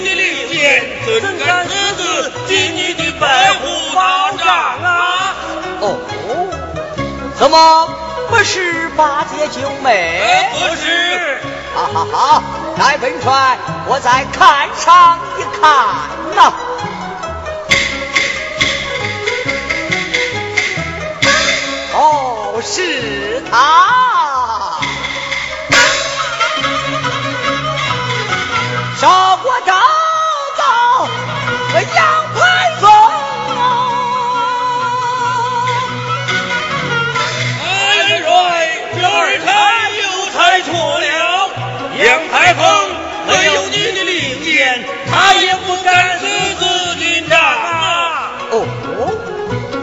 你的令箭，怎敢私自进你的白虎道场啊？哦，怎么不是八戒九妹？呃不是，哈哈哈！来，本帅，我再看上一看呐。哦，是他，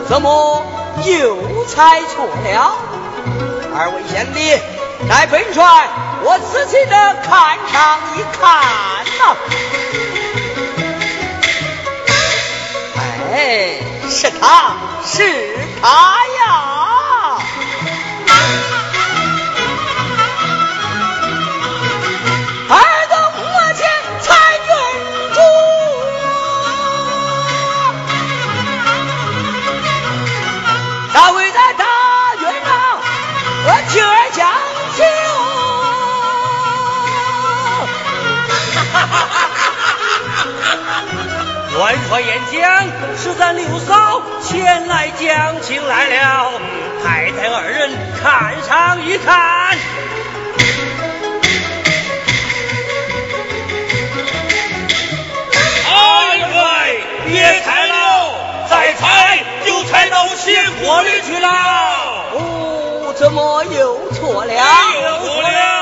怎么又猜错了？二位贤弟，待本帅我仔细的看上一看呐、哎，是他，是他呀！就。元帅演讲是咱六嫂前来讲情来了，太太二人看上一看。二位别猜了，再猜就猜到邪锅里去了。哦，怎么又错了？又错了。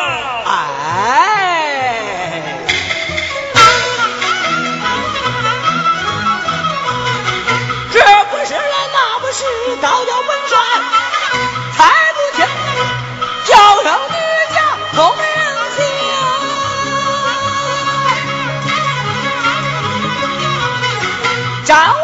cáo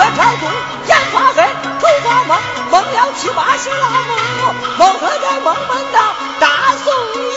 我朝东，眼发黑，头发蒙，蒙了七八十老蒙，蒙和在蒙蒙到大宋营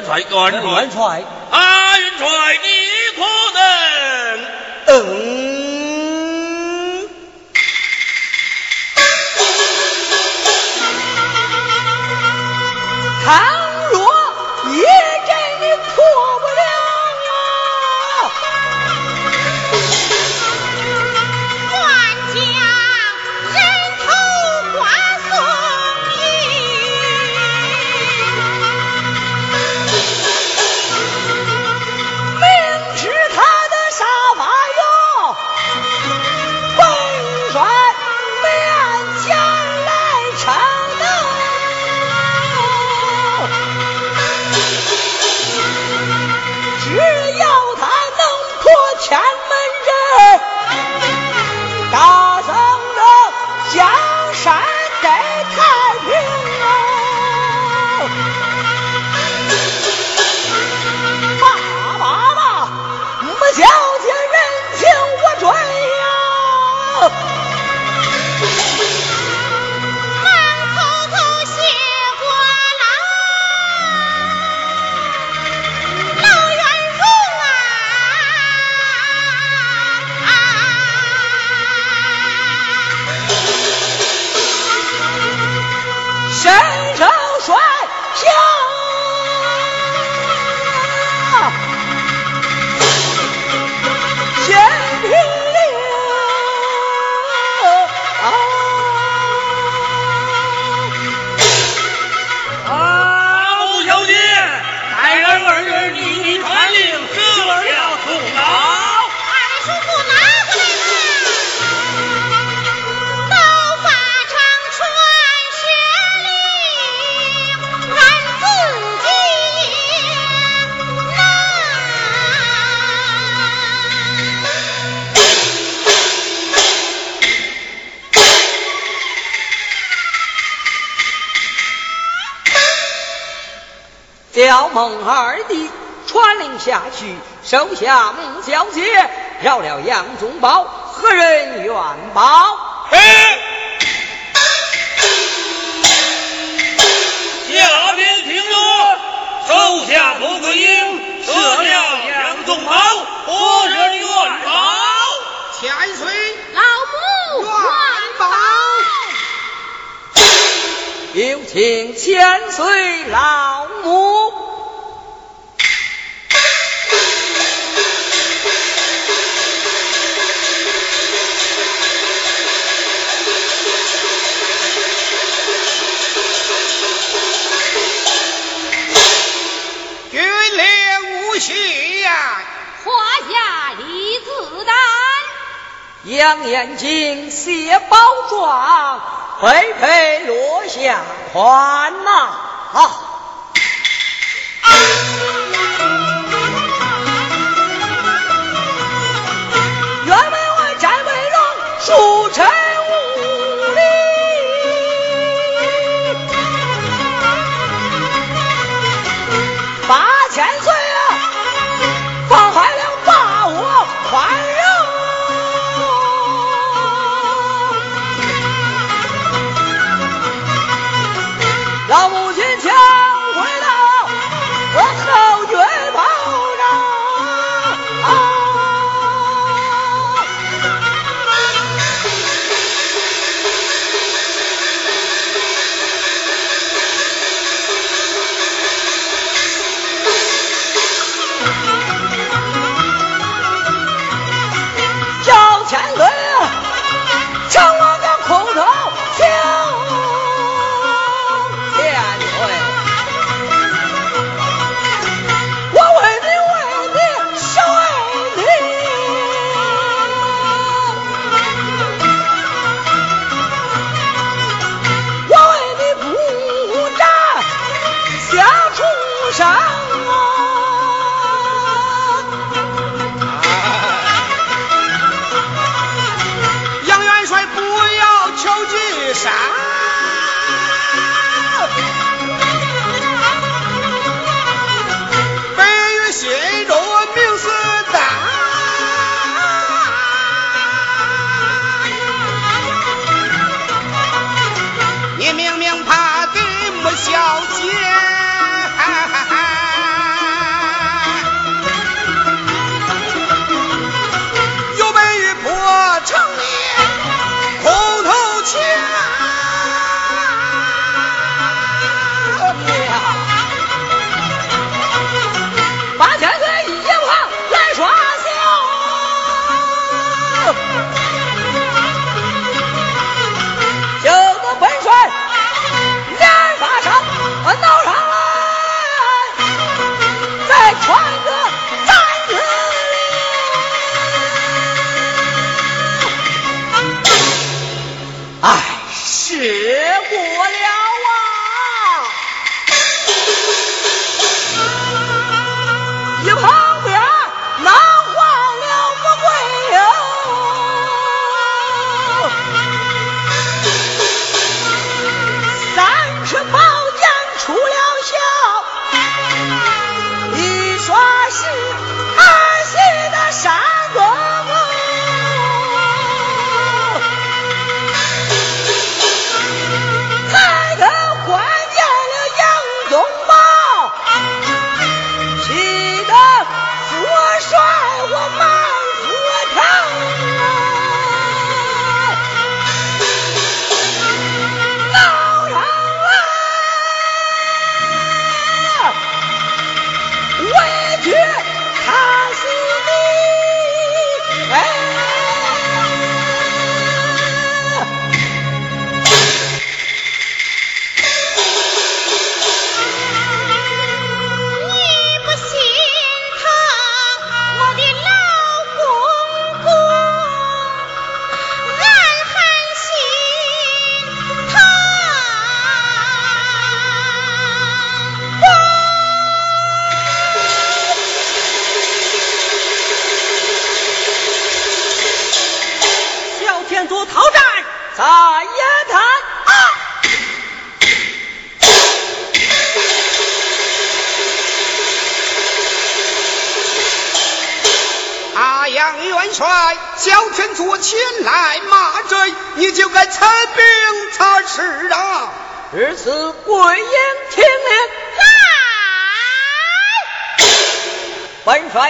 元帅，元帅，元帅，啊，元帅，你可能？嗯。去，收下穆小姐，饶了杨宗保，何人愿报？嘿，下边听着，手下不归营，射了杨宗保，何人愿报？千岁，老母愿报。有请千岁老母。杨延景谢宝状，佩佩落下宽呐！啊！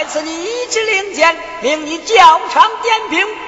在此，你一支令箭，命你校场点兵。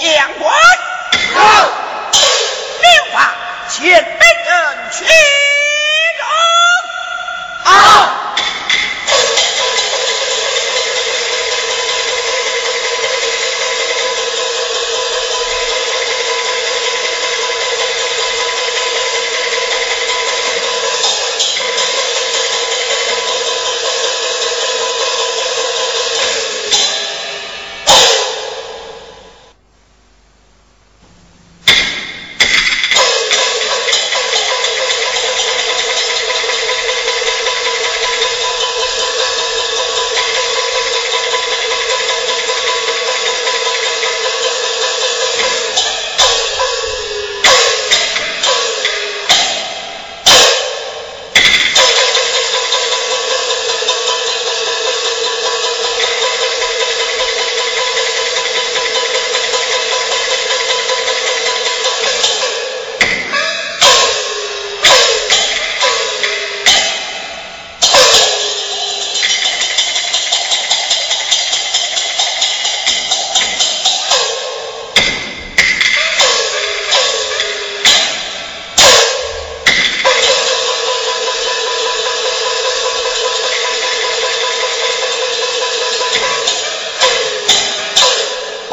众将官，令法前本人去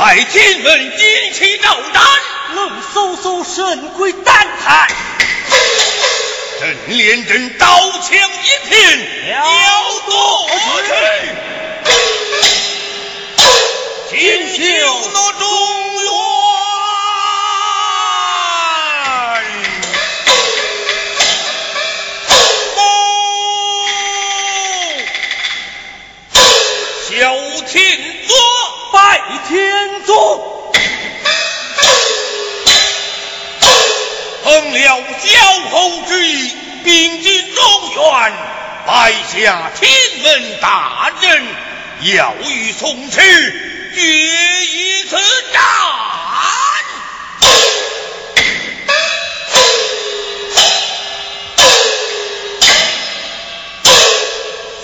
拜金门阴气斗胆，冷飕飕神鬼胆寒，朕连阵刀枪一片，要夺去，锦绣那中奉了小侯之意，兵进中原，摆下天门大阵，要与宋池决一次战。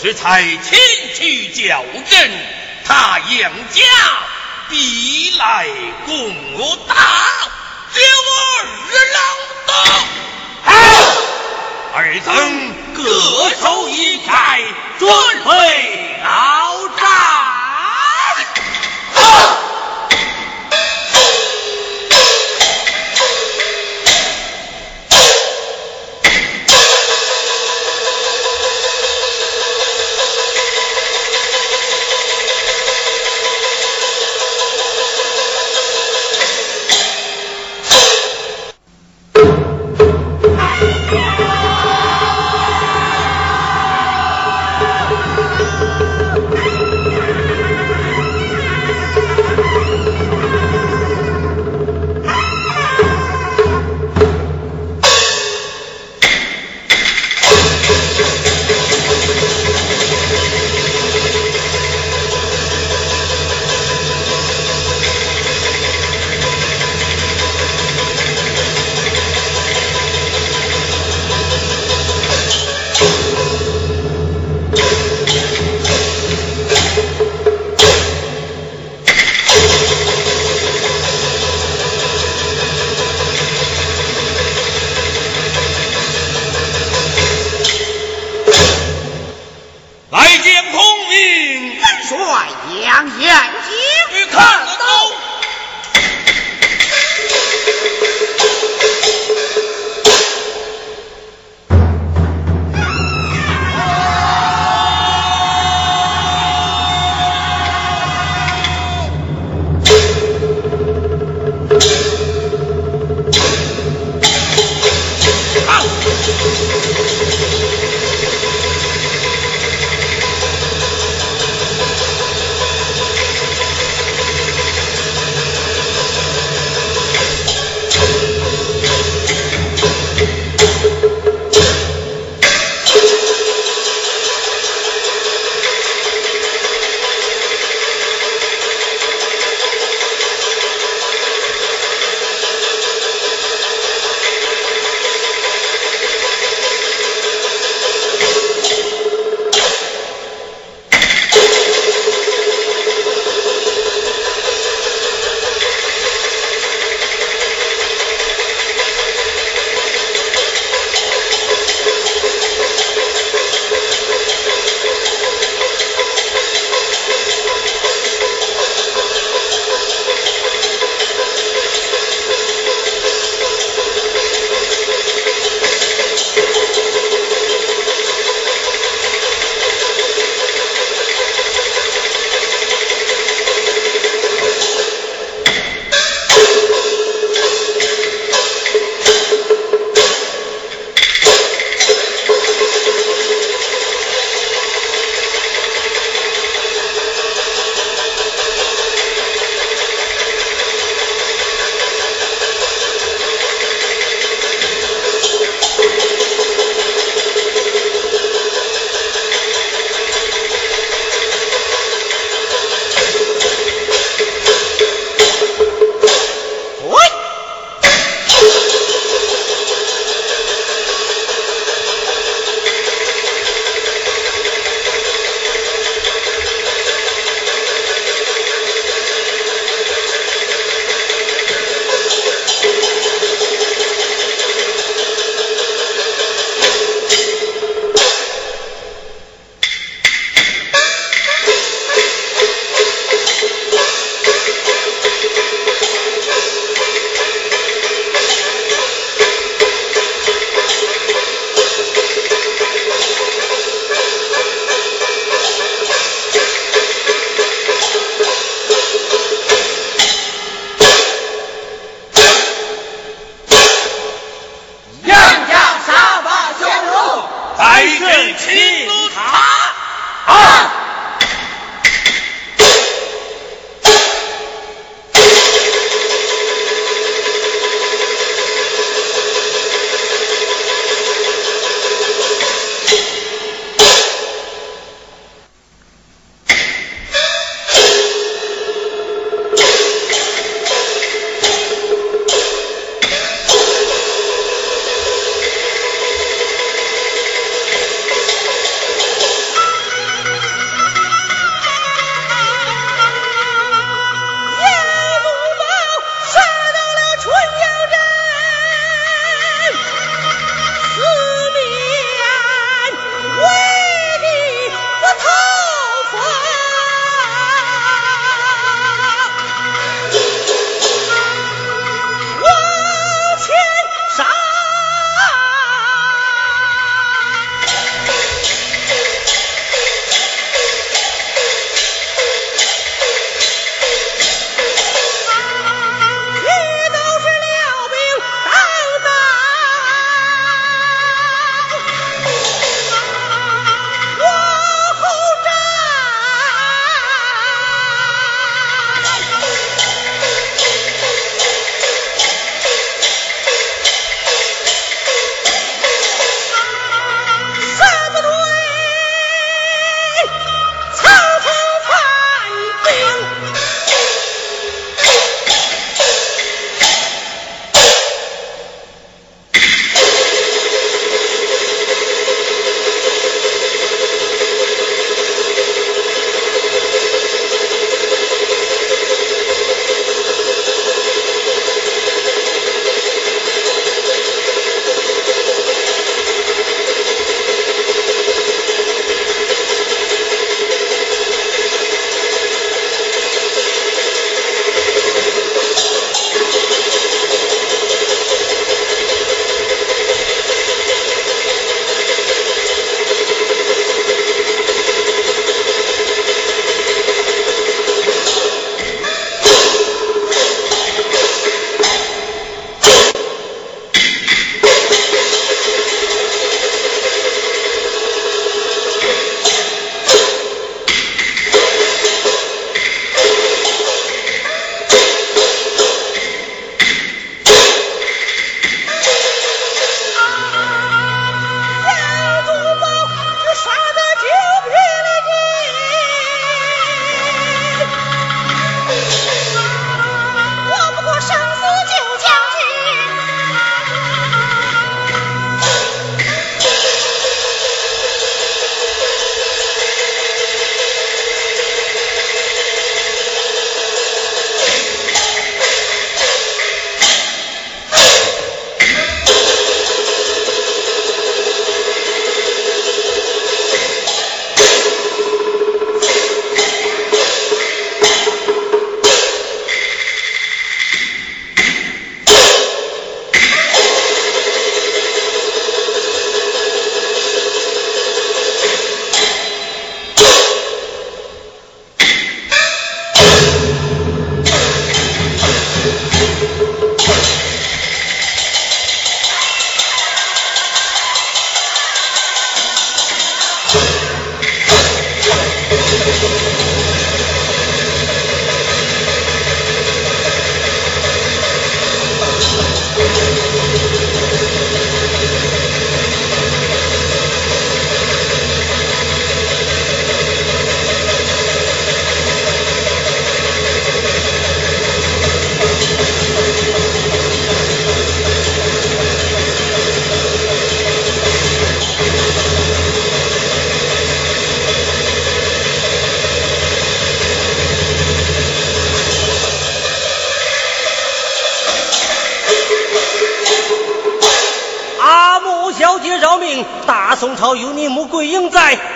这才前去叫阵。他杨家必来攻我打，只我二郎刀。二等各守一寨，准备鏖战。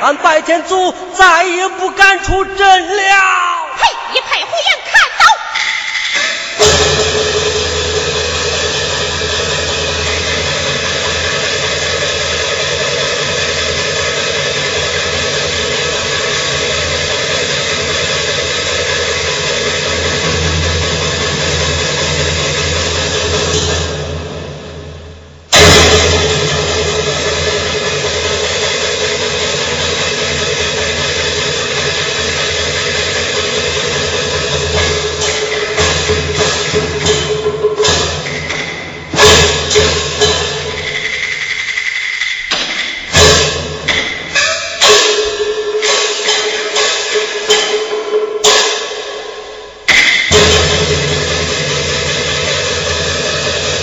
俺拜天祖再也不敢出阵了。